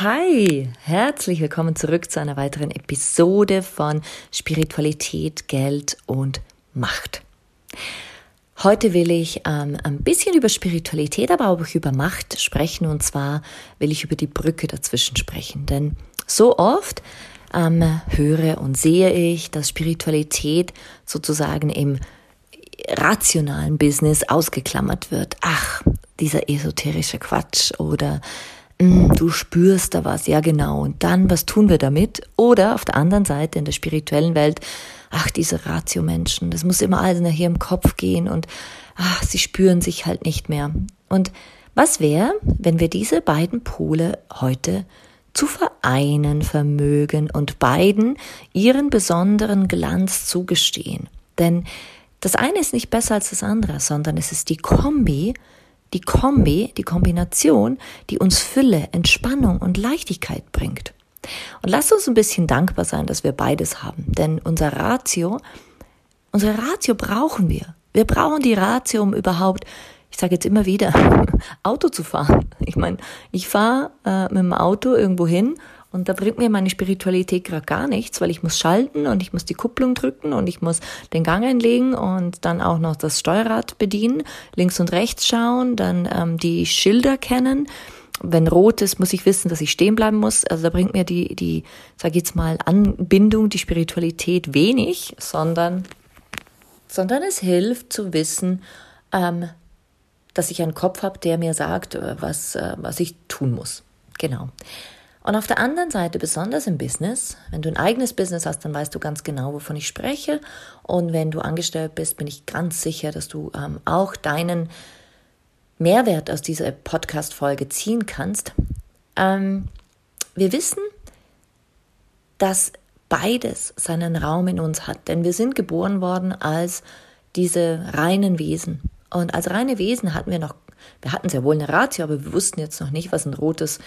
Hi, herzlich willkommen zurück zu einer weiteren Episode von Spiritualität, Geld und Macht. Heute will ich ähm, ein bisschen über Spiritualität, aber auch über Macht sprechen. Und zwar will ich über die Brücke dazwischen sprechen. Denn so oft ähm, höre und sehe ich, dass Spiritualität sozusagen im rationalen Business ausgeklammert wird. Ach, dieser esoterische Quatsch oder du spürst da was, ja genau. Und dann, was tun wir damit? Oder auf der anderen Seite in der spirituellen Welt, ach, diese Ratio-Menschen, das muss immer alles nachher im Kopf gehen und ach, sie spüren sich halt nicht mehr. Und was wäre, wenn wir diese beiden Pole heute zu vereinen vermögen und beiden ihren besonderen Glanz zugestehen? Denn das eine ist nicht besser als das andere, sondern es ist die Kombi die Kombi, die Kombination, die uns Fülle, Entspannung und Leichtigkeit bringt. Und lasst uns ein bisschen dankbar sein, dass wir beides haben, denn unser Ratio, unsere Ratio brauchen wir. Wir brauchen die Ratio, um überhaupt, ich sage jetzt immer wieder, Auto zu fahren. Ich meine, ich fahre äh, mit dem Auto irgendwo hin und da bringt mir meine Spiritualität gerade gar nichts, weil ich muss schalten und ich muss die Kupplung drücken und ich muss den Gang einlegen und dann auch noch das Steuerrad bedienen, links und rechts schauen, dann ähm, die Schilder kennen. Wenn rot ist, muss ich wissen, dass ich stehen bleiben muss. Also da bringt mir die, die, sag ich jetzt mal, Anbindung, die Spiritualität wenig, sondern, sondern es hilft zu wissen, ähm, dass ich einen Kopf habe, der mir sagt, äh, was, äh, was ich tun muss. Genau. Und auf der anderen Seite, besonders im Business, wenn du ein eigenes Business hast, dann weißt du ganz genau, wovon ich spreche. Und wenn du angestellt bist, bin ich ganz sicher, dass du ähm, auch deinen Mehrwert aus dieser Podcast-Folge ziehen kannst. Ähm, wir wissen, dass beides seinen Raum in uns hat, denn wir sind geboren worden als diese reinen Wesen. Und als reine Wesen hatten wir noch, wir hatten sehr wohl eine Ratio, aber wir wussten jetzt noch nicht, was ein rotes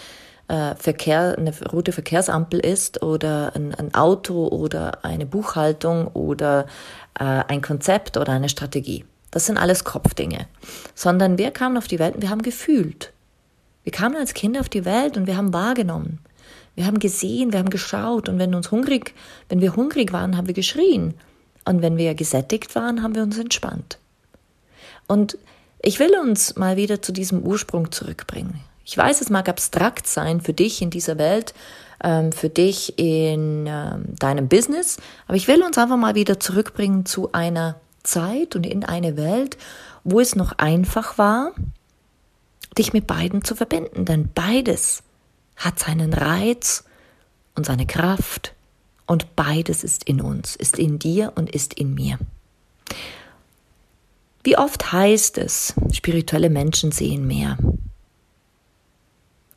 äh, Verkehr, eine rote Verkehrsampel ist oder ein, ein Auto oder eine Buchhaltung oder äh, ein Konzept oder eine Strategie. Das sind alles Kopfdinge. Sondern wir kamen auf die Welt und wir haben gefühlt. Wir kamen als Kinder auf die Welt und wir haben wahrgenommen. Wir haben gesehen, wir haben geschaut und wenn uns hungrig, wenn wir hungrig waren, haben wir geschrien. Und wenn wir gesättigt waren, haben wir uns entspannt. Und ich will uns mal wieder zu diesem Ursprung zurückbringen. Ich weiß, es mag abstrakt sein für dich in dieser Welt, ähm, für dich in ähm, deinem Business, aber ich will uns einfach mal wieder zurückbringen zu einer Zeit und in eine Welt, wo es noch einfach war, dich mit beiden zu verbinden, denn beides hat seinen Reiz und seine Kraft und beides ist in uns, ist in dir und ist in mir. Wie oft heißt es, spirituelle Menschen sehen mehr?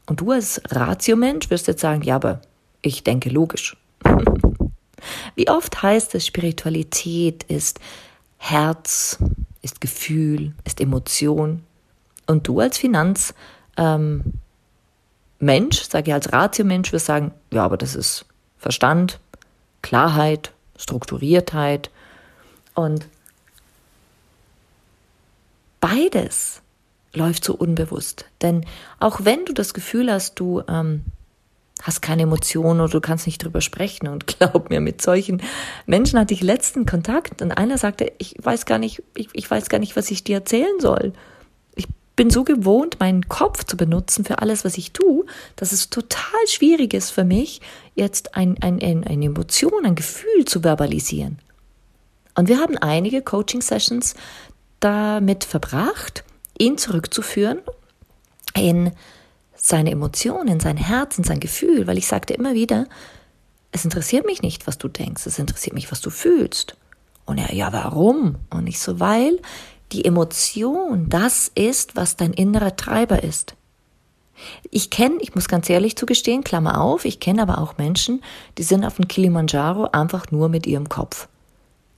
Und du als Ratiomensch wirst jetzt sagen, ja, aber ich denke logisch. Wie oft heißt es, Spiritualität ist Herz, ist Gefühl, ist Emotion. Und du als Finanzmensch, ähm, sage ich als Ratiomensch, wirst sagen, ja, aber das ist Verstand, Klarheit, Strukturiertheit. Und beides läuft so unbewusst. Denn auch wenn du das Gefühl hast, du ähm, hast keine Emotionen oder du kannst nicht drüber sprechen und glaub mir, mit solchen Menschen hatte ich letzten Kontakt und einer sagte, ich weiß gar nicht, ich, ich weiß gar nicht, was ich dir erzählen soll. Ich bin so gewohnt, meinen Kopf zu benutzen für alles, was ich tue, dass es total schwierig ist für mich, jetzt ein, ein, ein, eine Emotion, ein Gefühl zu verbalisieren. Und wir haben einige Coaching-Sessions damit verbracht, ihn zurückzuführen in seine Emotionen, sein Herz, in sein Gefühl, weil ich sagte immer wieder, es interessiert mich nicht, was du denkst, es interessiert mich, was du fühlst. Und er, ja, warum? Und ich so, weil die Emotion das ist, was dein innerer Treiber ist. Ich kenne, ich muss ganz ehrlich zugestehen, Klammer auf, ich kenne aber auch Menschen, die sind auf dem Kilimanjaro einfach nur mit ihrem Kopf.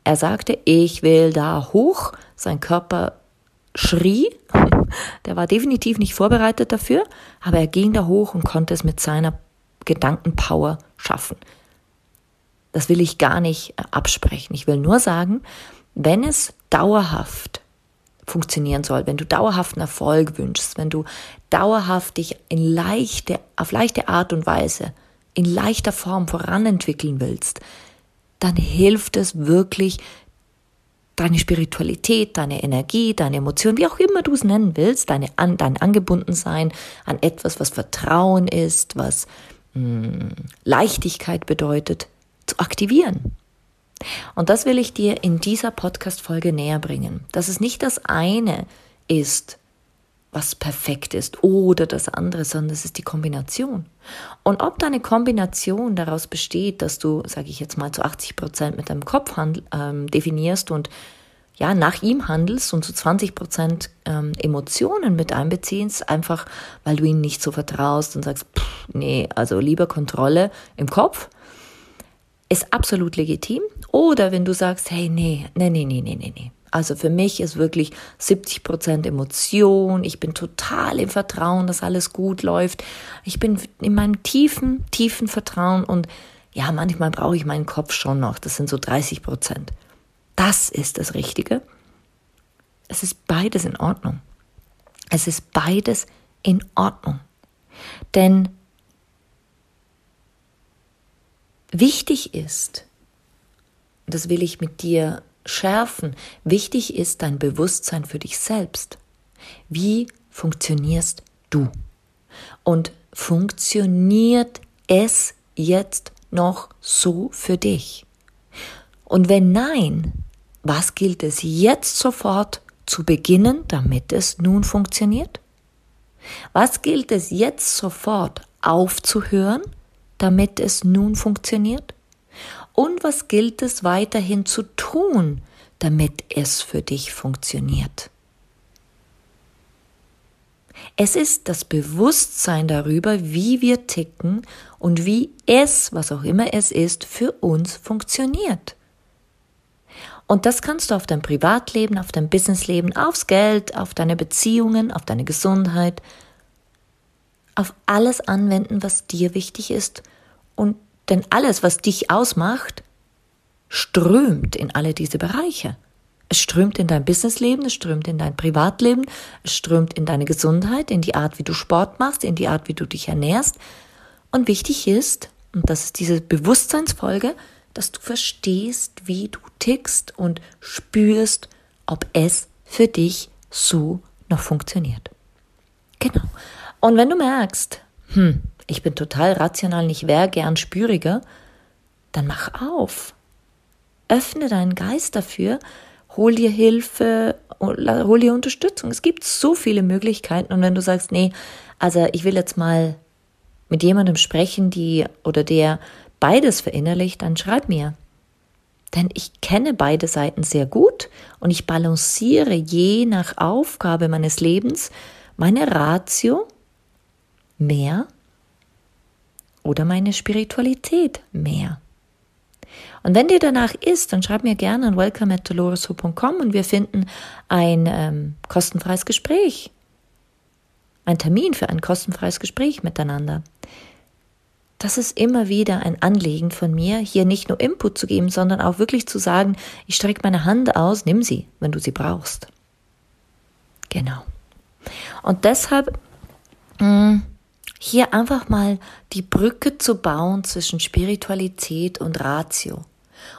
Er sagte, ich will da hoch, sein Körper schrie, der war definitiv nicht vorbereitet dafür, aber er ging da hoch und konnte es mit seiner Gedankenpower schaffen. Das will ich gar nicht absprechen. Ich will nur sagen, wenn es dauerhaft funktionieren soll, wenn du dauerhaften Erfolg wünschst, wenn du dauerhaft dich in leichte, auf leichte Art und Weise, in leichter Form voranentwickeln willst, dann hilft es wirklich, deine Spiritualität, deine Energie, deine Emotionen, wie auch immer du es nennen willst, deine, an, dein Angebundensein an etwas, was Vertrauen ist, was mh, hm, Leichtigkeit bedeutet, zu aktivieren. Und das will ich dir in dieser Podcast-Folge näher bringen, dass es nicht das eine ist, was perfekt ist oder das andere, sondern es ist die Kombination. Und ob deine Kombination daraus besteht, dass du, sage ich jetzt mal, zu 80 Prozent mit deinem Kopf ähm, definierst und ja, nach ihm handelst und zu 20 Prozent ähm, Emotionen mit einbeziehst, einfach weil du ihm nicht so vertraust und sagst, pff, nee, also lieber Kontrolle im Kopf, ist absolut legitim. Oder wenn du sagst, hey, nee, nee, nee, nee, nee, nee. Also für mich ist wirklich 70 Prozent Emotion. Ich bin total im Vertrauen, dass alles gut läuft. Ich bin in meinem tiefen, tiefen Vertrauen und ja, manchmal brauche ich meinen Kopf schon noch. Das sind so 30 Prozent. Das ist das Richtige. Es ist beides in Ordnung. Es ist beides in Ordnung. Denn Wichtig ist, das will ich mit dir schärfen, wichtig ist dein Bewusstsein für dich selbst. Wie funktionierst du? Und funktioniert es jetzt noch so für dich? Und wenn nein, was gilt es jetzt sofort zu beginnen, damit es nun funktioniert? Was gilt es jetzt sofort aufzuhören, damit es nun funktioniert? Und was gilt es weiterhin zu tun, damit es für dich funktioniert? Es ist das Bewusstsein darüber, wie wir ticken und wie es, was auch immer es ist, für uns funktioniert. Und das kannst du auf dein Privatleben, auf dein Businessleben, aufs Geld, auf deine Beziehungen, auf deine Gesundheit, auf alles anwenden, was dir wichtig ist. Und denn alles, was dich ausmacht, strömt in alle diese Bereiche. Es strömt in dein Businessleben, es strömt in dein Privatleben, es strömt in deine Gesundheit, in die Art, wie du Sport machst, in die Art, wie du dich ernährst. Und wichtig ist, und das ist diese Bewusstseinsfolge, dass du verstehst, wie du tickst und spürst, ob es für dich so noch funktioniert. Genau. Und wenn du merkst, hm, ich bin total rational, ich wäre gern spüriger, dann mach auf. Öffne deinen Geist dafür, hol dir Hilfe, hol dir Unterstützung. Es gibt so viele Möglichkeiten und wenn du sagst, nee, also ich will jetzt mal mit jemandem sprechen, die oder der beides verinnerlicht, dann schreib mir. Denn ich kenne beide Seiten sehr gut und ich balanciere je nach Aufgabe meines Lebens meine Ratio mehr oder meine Spiritualität mehr. Und wenn dir danach ist, dann schreib mir gerne an welcome at und wir finden ein ähm, kostenfreies Gespräch. Ein Termin für ein kostenfreies Gespräch miteinander. Das ist immer wieder ein Anliegen von mir, hier nicht nur Input zu geben, sondern auch wirklich zu sagen, ich strecke meine Hand aus, nimm sie, wenn du sie brauchst. Genau. Und deshalb mh, mm, hier einfach mal die Brücke zu bauen zwischen Spiritualität und Ratio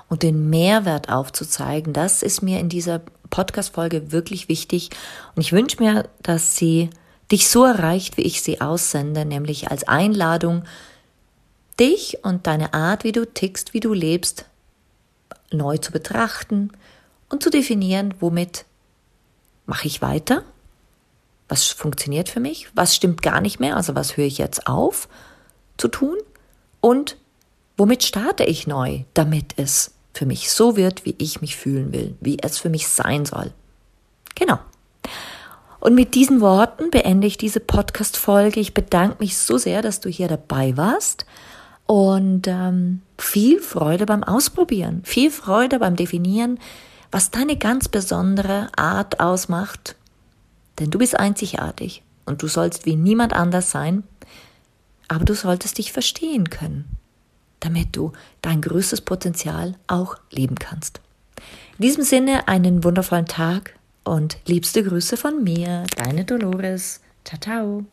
und den Mehrwert aufzuzeigen, das ist mir in dieser Podcast-Folge wirklich wichtig. Und ich wünsche mir, dass sie dich so erreicht, wie ich sie aussende, nämlich als Einladung, dich und deine Art, wie du tickst, wie du lebst, neu zu betrachten und zu definieren, womit mache ich weiter, was funktioniert für mich, was stimmt gar nicht mehr, also was höre ich jetzt auf zu tun und womit starte ich neu, damit es für mich so wird, wie ich mich fühlen will, wie es für mich sein soll. Genau. Und mit diesen Worten beende ich diese Podcast-Folge. Ich bedanke mich so sehr, dass du hier dabei warst. Und ähm, viel Freude beim Ausprobieren, viel Freude beim Definieren, was deine ganz besondere Art ausmacht. Denn du bist einzigartig und du sollst wie niemand anders sein, aber du solltest dich verstehen können, damit du dein größtes Potenzial auch leben kannst. In diesem Sinne einen wundervollen Tag und liebste Grüße von mir, deine Dolores. Ciao, ciao.